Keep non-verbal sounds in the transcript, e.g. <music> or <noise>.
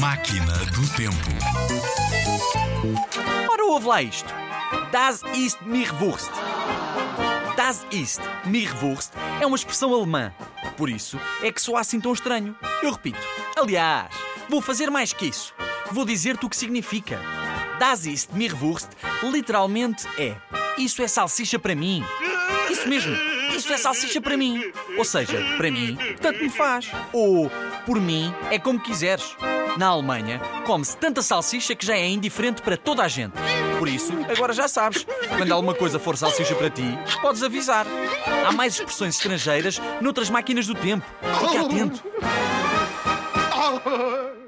Máquina do Tempo. Ora, ouve lá isto. Das ist mir Wurst. Das ist mir Wurst é uma expressão alemã. Por isso é que soa assim tão estranho. Eu repito. Aliás, vou fazer mais que isso. Vou dizer-te o que significa. Das ist mir Wurst literalmente é Isso é salsicha para mim. Isso mesmo. Isso é salsicha para mim. Ou seja, para mim, tanto me faz. Ou, por mim, é como quiseres. Na Alemanha, come-se tanta salsicha que já é indiferente para toda a gente. Por isso, agora já sabes. Quando alguma coisa for salsicha para ti, podes avisar. Há mais expressões estrangeiras noutras máquinas do tempo. Fica atento. <laughs>